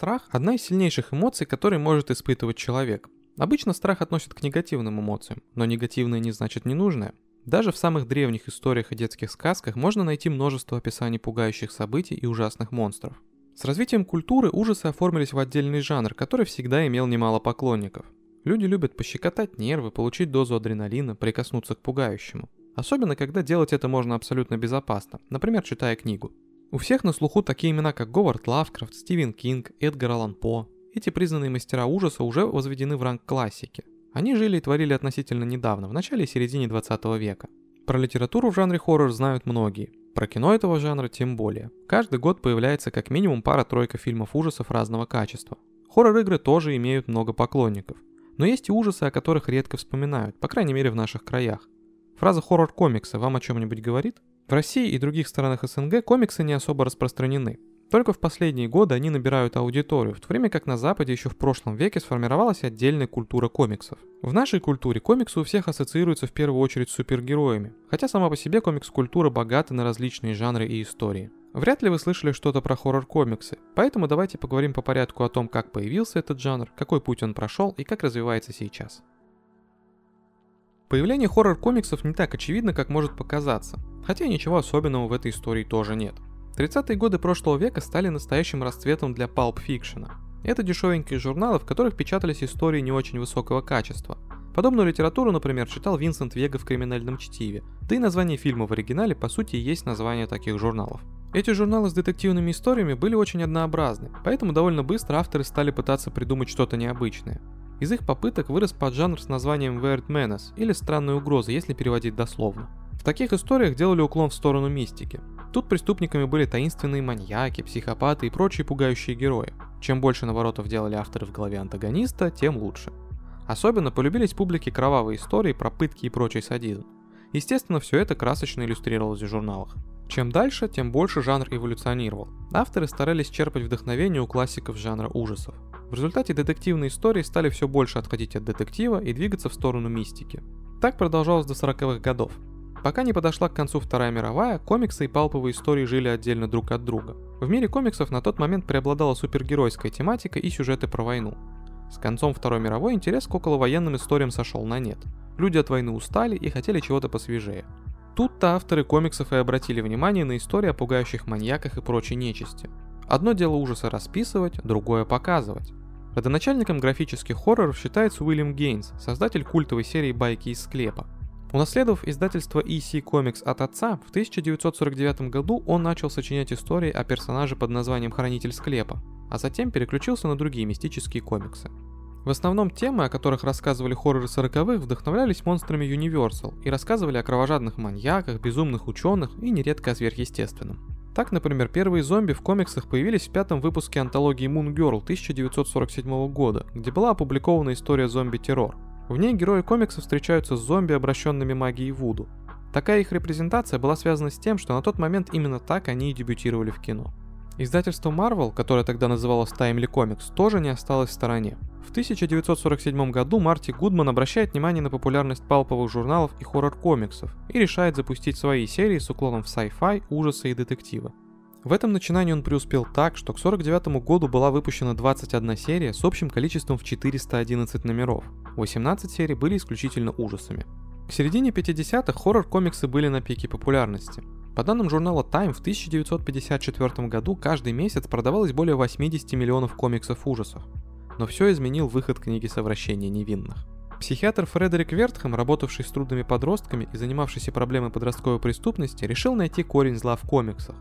Страх – одна из сильнейших эмоций, которые может испытывать человек. Обычно страх относят к негативным эмоциям, но негативное не значит ненужное. Даже в самых древних историях и детских сказках можно найти множество описаний пугающих событий и ужасных монстров. С развитием культуры ужасы оформились в отдельный жанр, который всегда имел немало поклонников. Люди любят пощекотать нервы, получить дозу адреналина, прикоснуться к пугающему. Особенно, когда делать это можно абсолютно безопасно, например, читая книгу. У всех на слуху такие имена, как Говард Лавкрафт, Стивен Кинг, Эдгар Аллан По. Эти признанные мастера ужаса уже возведены в ранг классики. Они жили и творили относительно недавно, в начале и середине 20 века. Про литературу в жанре хоррор знают многие. Про кино этого жанра тем более. Каждый год появляется как минимум пара-тройка фильмов ужасов разного качества. Хоррор-игры тоже имеют много поклонников. Но есть и ужасы, о которых редко вспоминают, по крайней мере в наших краях. Фраза хоррор комикса вам о чем-нибудь говорит? В России и других странах СНГ комиксы не особо распространены. Только в последние годы они набирают аудиторию, в то время как на Западе еще в прошлом веке сформировалась отдельная культура комиксов. В нашей культуре комиксы у всех ассоциируются в первую очередь с супергероями, хотя сама по себе комикс-культура богата на различные жанры и истории. Вряд ли вы слышали что-то про хоррор-комиксы, поэтому давайте поговорим по порядку о том, как появился этот жанр, какой путь он прошел и как развивается сейчас. Появление хоррор-комиксов не так очевидно, как может показаться, хотя ничего особенного в этой истории тоже нет – 30-е годы прошлого века стали настоящим расцветом для палп-фикшена. Это дешевенькие журналы, в которых печатались истории не очень высокого качества. Подобную литературу, например, читал Винсент Вега в «Криминальном чтиве», да и название фильма в оригинале по сути есть название таких журналов. Эти журналы с детективными историями были очень однообразны, поэтому довольно быстро авторы стали пытаться придумать что-то необычное. Из их попыток вырос поджанр с названием Weird Menace или Странная угроза, если переводить дословно. В таких историях делали уклон в сторону мистики. Тут преступниками были таинственные маньяки, психопаты и прочие пугающие герои. Чем больше наворотов делали авторы в голове антагониста, тем лучше. Особенно полюбились публике кровавые истории про пытки и прочий садизм. Естественно, все это красочно иллюстрировалось в журналах. Чем дальше, тем больше жанр эволюционировал. Авторы старались черпать вдохновение у классиков жанра ужасов. В результате детективные истории стали все больше отходить от детектива и двигаться в сторону мистики. Так продолжалось до 40-х годов. Пока не подошла к концу Вторая мировая, комиксы и палповые истории жили отдельно друг от друга. В мире комиксов на тот момент преобладала супергеройская тематика и сюжеты про войну. С концом Второй мировой интерес к околовоенным историям сошел на нет. Люди от войны устали и хотели чего-то посвежее. Тут-то авторы комиксов и обратили внимание на истории о пугающих маньяках и прочей нечисти. Одно дело ужасы расписывать, другое показывать. Родоначальником графических хорроров считается Уильям Гейнс, создатель культовой серии «Байки из склепа», Унаследовав издательство EC Comics от отца, в 1949 году он начал сочинять истории о персонаже под названием Хранитель Склепа, а затем переключился на другие мистические комиксы. В основном темы, о которых рассказывали хорроры сороковых, вдохновлялись монстрами Universal и рассказывали о кровожадных маньяках, безумных ученых и нередко о сверхъестественном. Так, например, первые зомби в комиксах появились в пятом выпуске антологии Moon Girl 1947 года, где была опубликована история зомби-террор – в ней герои комикса встречаются с зомби, обращенными магией Вуду. Такая их репрезентация была связана с тем, что на тот момент именно так они и дебютировали в кино. Издательство Marvel, которое тогда называлось Timely Comics, тоже не осталось в стороне. В 1947 году Марти Гудман обращает внимание на популярность палповых журналов и хоррор-комиксов и решает запустить свои серии с уклоном в sci-fi, ужасы и детективы. В этом начинании он преуспел так, что к 1949 году была выпущена 21 серия с общим количеством в 411 номеров. 18 серий были исключительно ужасами. К середине 50-х хоррор-комиксы были на пике популярности. По данным журнала Time, в 1954 году каждый месяц продавалось более 80 миллионов комиксов ужасов. Но все изменил выход книги «Совращение невинных». Психиатр Фредерик Вертхэм, работавший с трудными подростками и занимавшийся проблемой подростковой преступности, решил найти корень зла в комиксах.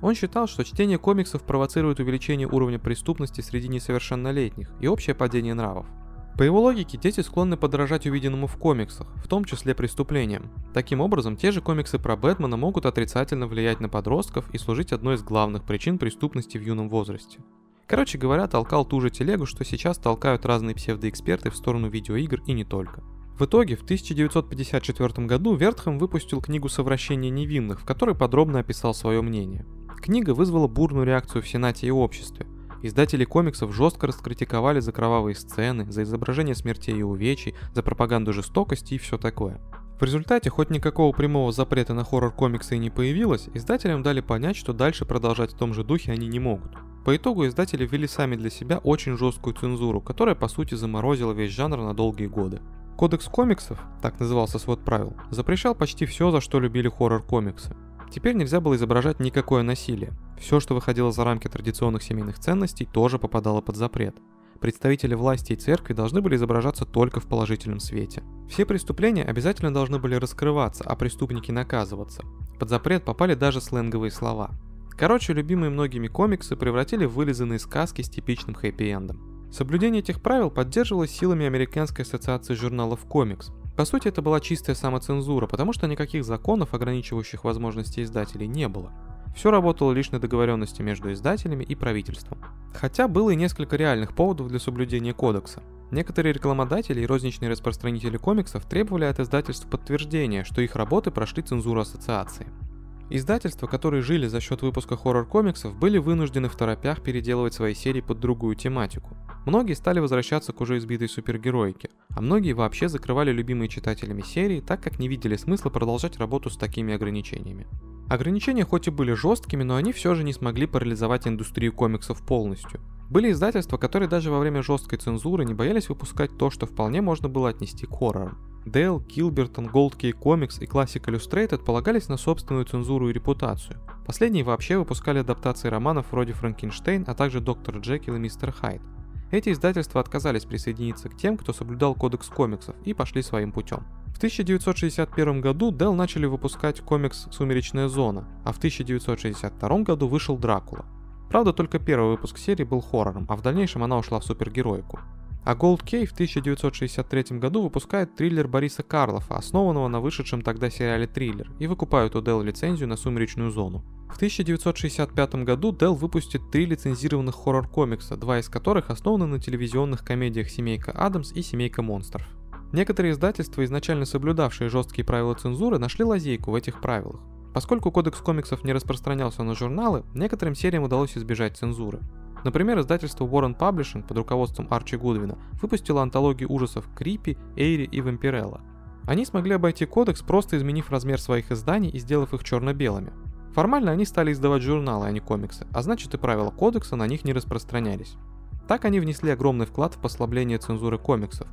Он считал, что чтение комиксов провоцирует увеличение уровня преступности среди несовершеннолетних и общее падение нравов. По его логике, дети склонны подражать увиденному в комиксах, в том числе преступлениям. Таким образом, те же комиксы про Бэтмена могут отрицательно влиять на подростков и служить одной из главных причин преступности в юном возрасте. Короче говоря, толкал ту же телегу, что сейчас толкают разные псевдоэксперты в сторону видеоигр и не только. В итоге, в 1954 году Вертхэм выпустил книгу «Совращение невинных», в которой подробно описал свое мнение. Книга вызвала бурную реакцию в Сенате и обществе. Издатели комиксов жестко раскритиковали за кровавые сцены, за изображение смертей и увечий, за пропаганду жестокости и все такое. В результате, хоть никакого прямого запрета на хоррор-комиксы и не появилось, издателям дали понять, что дальше продолжать в том же духе они не могут. По итогу издатели ввели сами для себя очень жесткую цензуру, которая по сути заморозила весь жанр на долгие годы. Кодекс комиксов, так назывался свод правил, запрещал почти все, за что любили хоррор-комиксы. Теперь нельзя было изображать никакое насилие. Все, что выходило за рамки традиционных семейных ценностей, тоже попадало под запрет представители власти и церкви должны были изображаться только в положительном свете. Все преступления обязательно должны были раскрываться, а преступники наказываться. Под запрет попали даже сленговые слова. Короче, любимые многими комиксы превратили в вылизанные сказки с типичным хэппи-эндом. Соблюдение этих правил поддерживалось силами Американской ассоциации журналов комикс. По сути, это была чистая самоцензура, потому что никаких законов, ограничивающих возможности издателей, не было. Все работало лишь на договоренности между издателями и правительством. Хотя было и несколько реальных поводов для соблюдения кодекса. Некоторые рекламодатели и розничные распространители комиксов требовали от издательств подтверждения, что их работы прошли цензуру ассоциации. Издательства, которые жили за счет выпуска хоррор-комиксов, были вынуждены в торопях переделывать свои серии под другую тематику. Многие стали возвращаться к уже избитой супергероике, а многие вообще закрывали любимые читателями серии, так как не видели смысла продолжать работу с такими ограничениями. Ограничения хоть и были жесткими, но они все же не смогли парализовать индустрию комиксов полностью. Были издательства, которые даже во время жесткой цензуры не боялись выпускать то, что вполне можно было отнести к хоррорам. Dell, Kilberton, Gold Key Comics и Classic Illustrated полагались на собственную цензуру и репутацию. Последние вообще выпускали адаптации романов вроде Франкенштейн, а также Доктор Джекил и Мистер Хайд. Эти издательства отказались присоединиться к тем, кто соблюдал кодекс комиксов и пошли своим путем. В 1961 году Dell начали выпускать комикс «Сумеречная зона», а в 1962 году вышел «Дракула». Правда, только первый выпуск серии был хоррором, а в дальнейшем она ушла в супергероику. А Gold Key в 1963 году выпускает триллер Бориса Карлофа, основанного на вышедшем тогда сериале «Триллер», и выкупают у Dell лицензию на «Сумеречную зону». В 1965 году Dell выпустит три лицензированных хоррор-комикса, два из которых основаны на телевизионных комедиях «Семейка Адамс» и «Семейка монстров». Некоторые издательства, изначально соблюдавшие жесткие правила цензуры, нашли лазейку в этих правилах. Поскольку кодекс комиксов не распространялся на журналы, некоторым сериям удалось избежать цензуры. Например, издательство Warren Publishing под руководством Арчи Гудвина выпустило антологии ужасов Крипи, Эйри и Вампирелла. Они смогли обойти кодекс, просто изменив размер своих изданий и сделав их черно-белыми. Формально они стали издавать журналы, а не комиксы, а значит и правила кодекса на них не распространялись. Так они внесли огромный вклад в послабление цензуры комиксов,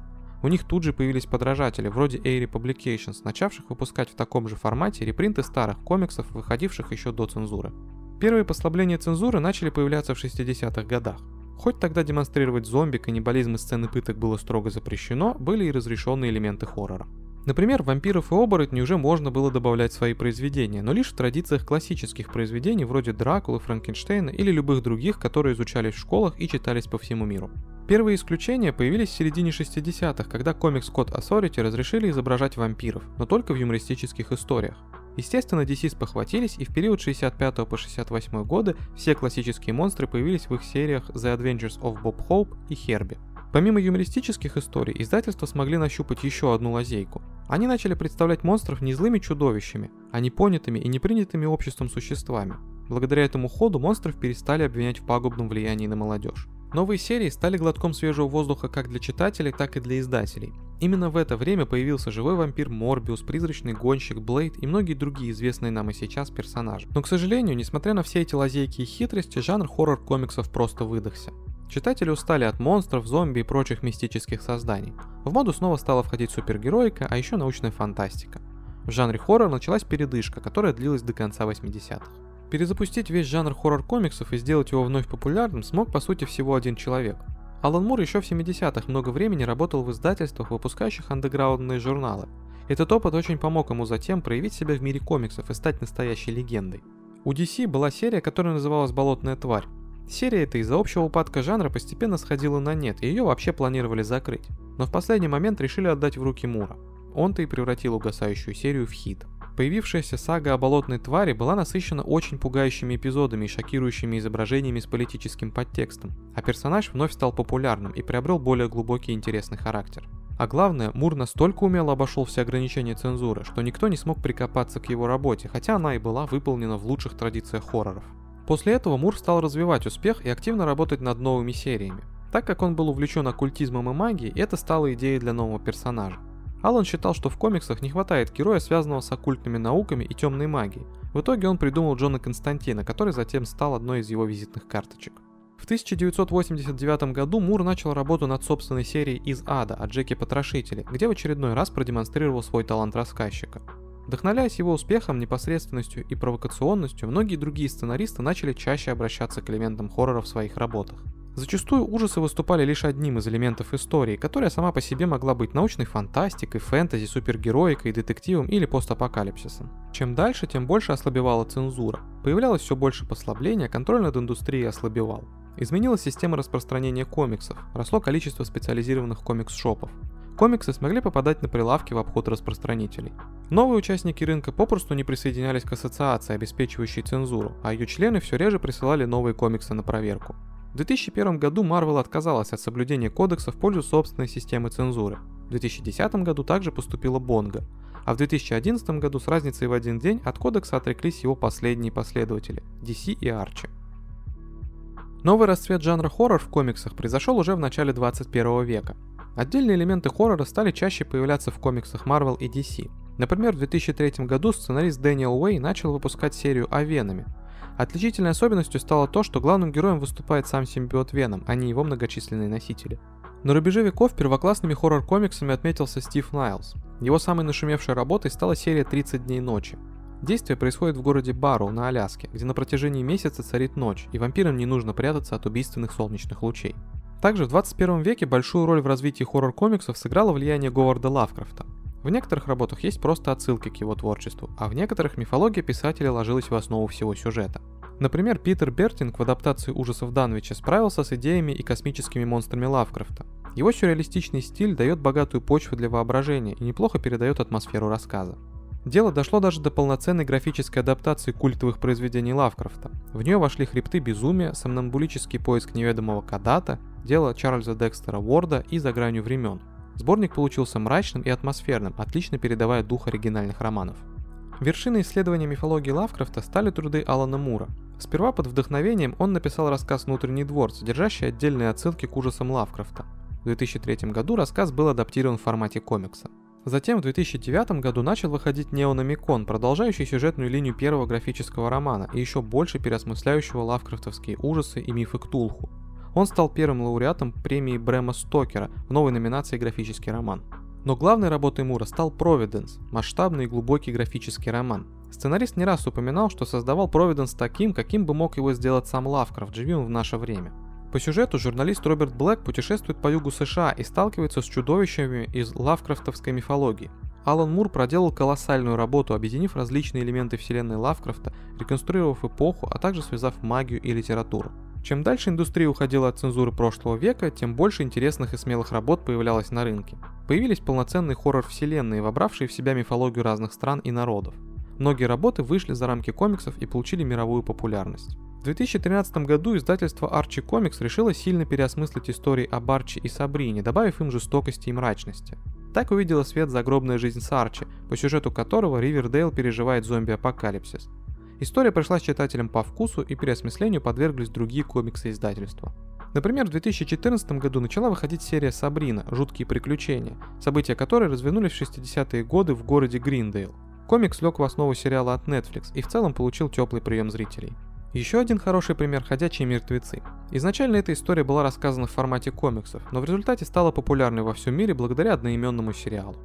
у них тут же появились подражатели, вроде Airy Publications, начавших выпускать в таком же формате репринты старых комиксов, выходивших еще до цензуры. Первые послабления цензуры начали появляться в 60-х годах. Хоть тогда демонстрировать зомби, каннибализм и сцены пыток было строго запрещено, были и разрешенные элементы хоррора. Например, вампиров и оборотней уже можно было добавлять в свои произведения, но лишь в традициях классических произведений вроде Дракулы, Франкенштейна или любых других, которые изучались в школах и читались по всему миру. Первые исключения появились в середине 60-х, когда комикс Code Authority разрешили изображать вампиров, но только в юмористических историях. Естественно, DC спохватились, и в период 65 по 68 годы все классические монстры появились в их сериях The Adventures of Bob Hope и Херби. Помимо юмористических историй, издательства смогли нащупать еще одну лазейку. Они начали представлять монстров не злыми чудовищами, а непонятыми и непринятыми обществом существами. Благодаря этому ходу монстров перестали обвинять в пагубном влиянии на молодежь. Новые серии стали глотком свежего воздуха как для читателей, так и для издателей. Именно в это время появился живой вампир Морбиус, призрачный гонщик Блейд и многие другие известные нам и сейчас персонажи. Но, к сожалению, несмотря на все эти лазейки и хитрости, жанр хоррор-комиксов просто выдохся. Читатели устали от монстров, зомби и прочих мистических созданий. В моду снова стала входить супергероика, а еще научная фантастика. В жанре хоррор началась передышка, которая длилась до конца 80-х. Перезапустить весь жанр хоррор-комиксов и сделать его вновь популярным смог по сути всего один человек. Алан Мур еще в 70-х много времени работал в издательствах, выпускающих андеграундные журналы. Этот опыт очень помог ему затем проявить себя в мире комиксов и стать настоящей легендой. У DC была серия, которая называлась «Болотная тварь». Серия эта из-за общего упадка жанра постепенно сходила на нет, и ее вообще планировали закрыть. Но в последний момент решили отдать в руки Мура. Он-то и превратил угасающую серию в хит. Появившаяся сага о болотной твари была насыщена очень пугающими эпизодами и шокирующими изображениями с политическим подтекстом, а персонаж вновь стал популярным и приобрел более глубокий и интересный характер. А главное, Мур настолько умело обошел все ограничения цензуры, что никто не смог прикопаться к его работе, хотя она и была выполнена в лучших традициях хорроров. После этого Мур стал развивать успех и активно работать над новыми сериями. Так как он был увлечен оккультизмом и магией, это стало идеей для нового персонажа. Алан считал, что в комиксах не хватает героя, связанного с оккультными науками и темной магией. В итоге он придумал Джона Константина, который затем стал одной из его визитных карточек. В 1989 году Мур начал работу над собственной серией «Из ада» о Джеке Потрошителе, где в очередной раз продемонстрировал свой талант рассказчика. Вдохновляясь его успехом, непосредственностью и провокационностью, многие другие сценаристы начали чаще обращаться к элементам хоррора в своих работах. Зачастую ужасы выступали лишь одним из элементов истории, которая сама по себе могла быть научной фантастикой, фэнтези, супергероикой, детективом или постапокалипсисом. Чем дальше, тем больше ослабевала цензура. Появлялось все больше послабления, контроль над индустрией ослабевал. Изменилась система распространения комиксов, росло количество специализированных комикс-шопов. Комиксы смогли попадать на прилавки в обход распространителей. Новые участники рынка попросту не присоединялись к ассоциации, обеспечивающей цензуру, а ее члены все реже присылали новые комиксы на проверку. В 2001 году Marvel отказалась от соблюдения кодекса в пользу собственной системы цензуры. В 2010 году также поступила Бонга, а в 2011 году с разницей в один день от кодекса отреклись его последние последователи – DC и Archie. Новый расцвет жанра хоррор в комиксах произошел уже в начале 21 века. Отдельные элементы хоррора стали чаще появляться в комиксах Marvel и DC. Например, в 2003 году сценарист Дэниел Уэй начал выпускать серию о Веноме, Отличительной особенностью стало то, что главным героем выступает сам симбиот Веном, а не его многочисленные носители. На рубеже веков первоклассными хоррор-комиксами отметился Стив Найлз. Его самой нашумевшей работой стала серия «30 дней ночи». Действие происходит в городе Барроу на Аляске, где на протяжении месяца царит ночь, и вампирам не нужно прятаться от убийственных солнечных лучей. Также в 21 веке большую роль в развитии хоррор-комиксов сыграло влияние Говарда Лавкрафта. В некоторых работах есть просто отсылки к его творчеству, а в некоторых мифология писателя ложилась в основу всего сюжета. Например, Питер Бертинг в адаптации ужасов Данвича справился с идеями и космическими монстрами Лавкрафта. Его сюрреалистичный стиль дает богатую почву для воображения и неплохо передает атмосферу рассказа. Дело дошло даже до полноценной графической адаптации культовых произведений Лавкрафта. В нее вошли «Хребты безумия», «Сомнамбулический поиск неведомого Кадата», «Дело Чарльза Декстера Уорда» и «За гранью времен». Сборник получился мрачным и атмосферным, отлично передавая дух оригинальных романов. Вершиной исследования мифологии Лавкрафта стали труды Алана Мура. Сперва под вдохновением он написал рассказ «Внутренний двор», содержащий отдельные отсылки к ужасам Лавкрафта. В 2003 году рассказ был адаптирован в формате комикса. Затем в 2009 году начал выходить Неономикон, продолжающий сюжетную линию первого графического романа и еще больше переосмысляющего лавкрафтовские ужасы и мифы Ктулху. Он стал первым лауреатом премии Брэма Стокера в новой номинации «Графический роман». Но главной работой Мура стал Providence, масштабный и глубокий графический роман. Сценарист не раз упоминал, что создавал Providence таким, каким бы мог его сделать сам Лавкрафт, живем в наше время. По сюжету журналист Роберт Блэк путешествует по югу США и сталкивается с чудовищами из лавкрафтовской мифологии. Алан Мур проделал колоссальную работу, объединив различные элементы вселенной Лавкрафта, реконструировав эпоху, а также связав магию и литературу. Чем дальше индустрия уходила от цензуры прошлого века, тем больше интересных и смелых работ появлялось на рынке. Появились полноценные хоррор-вселенные, вобравшие в себя мифологию разных стран и народов. Многие работы вышли за рамки комиксов и получили мировую популярность. В 2013 году издательство Archie Comics решило сильно переосмыслить истории об Арчи и Сабрине, добавив им жестокости и мрачности. Так увидела свет загробная жизнь с Арчи, по сюжету которого Ривердейл переживает зомби-апокалипсис. История пришлась читателям по вкусу и переосмыслению подверглись другие комиксы издательства. Например, в 2014 году начала выходить серия «Сабрина. Жуткие приключения», события которой развернулись в 60-е годы в городе Гриндейл. Комикс лег в основу сериала от Netflix и в целом получил теплый прием зрителей. Еще один хороший пример – «Ходячие мертвецы». Изначально эта история была рассказана в формате комиксов, но в результате стала популярной во всем мире благодаря одноименному сериалу.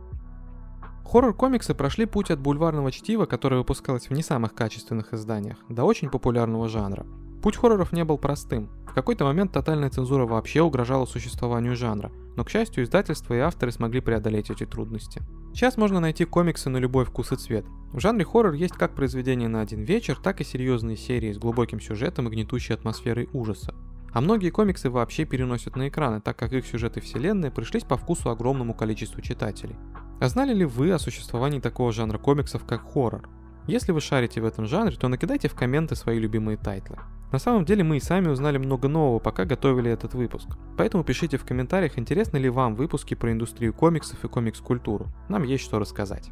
Хоррор-комиксы прошли путь от бульварного чтива, которое выпускалось в не самых качественных изданиях, до очень популярного жанра. Путь хорроров не был простым. В какой-то момент тотальная цензура вообще угрожала существованию жанра, но, к счастью, издательства и авторы смогли преодолеть эти трудности. Сейчас можно найти комиксы на любой вкус и цвет. В жанре хоррор есть как произведения на один вечер, так и серьезные серии с глубоким сюжетом и гнетущей атмосферой ужаса. А многие комиксы вообще переносят на экраны, так как их сюжеты вселенной пришлись по вкусу огромному количеству читателей. А знали ли вы о существовании такого жанра комиксов, как хоррор? Если вы шарите в этом жанре, то накидайте в комменты свои любимые тайтлы. На самом деле мы и сами узнали много нового, пока готовили этот выпуск. Поэтому пишите в комментариях, интересны ли вам выпуски про индустрию комиксов и комикс-культуру. Нам есть что рассказать.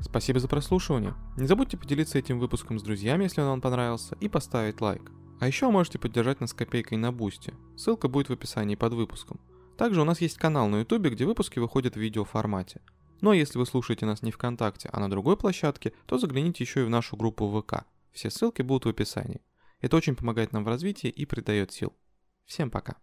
Спасибо за прослушивание. Не забудьте поделиться этим выпуском с друзьями, если он вам понравился, и поставить лайк. А еще можете поддержать нас копейкой на Boosty. Ссылка будет в описании под выпуском. Также у нас есть канал на ютубе, где выпуски выходят в видеоформате. А если вы слушаете нас не ВКонтакте, а на другой площадке, то загляните еще и в нашу группу ВК. Все ссылки будут в описании. Это очень помогает нам в развитии и придает сил. Всем пока.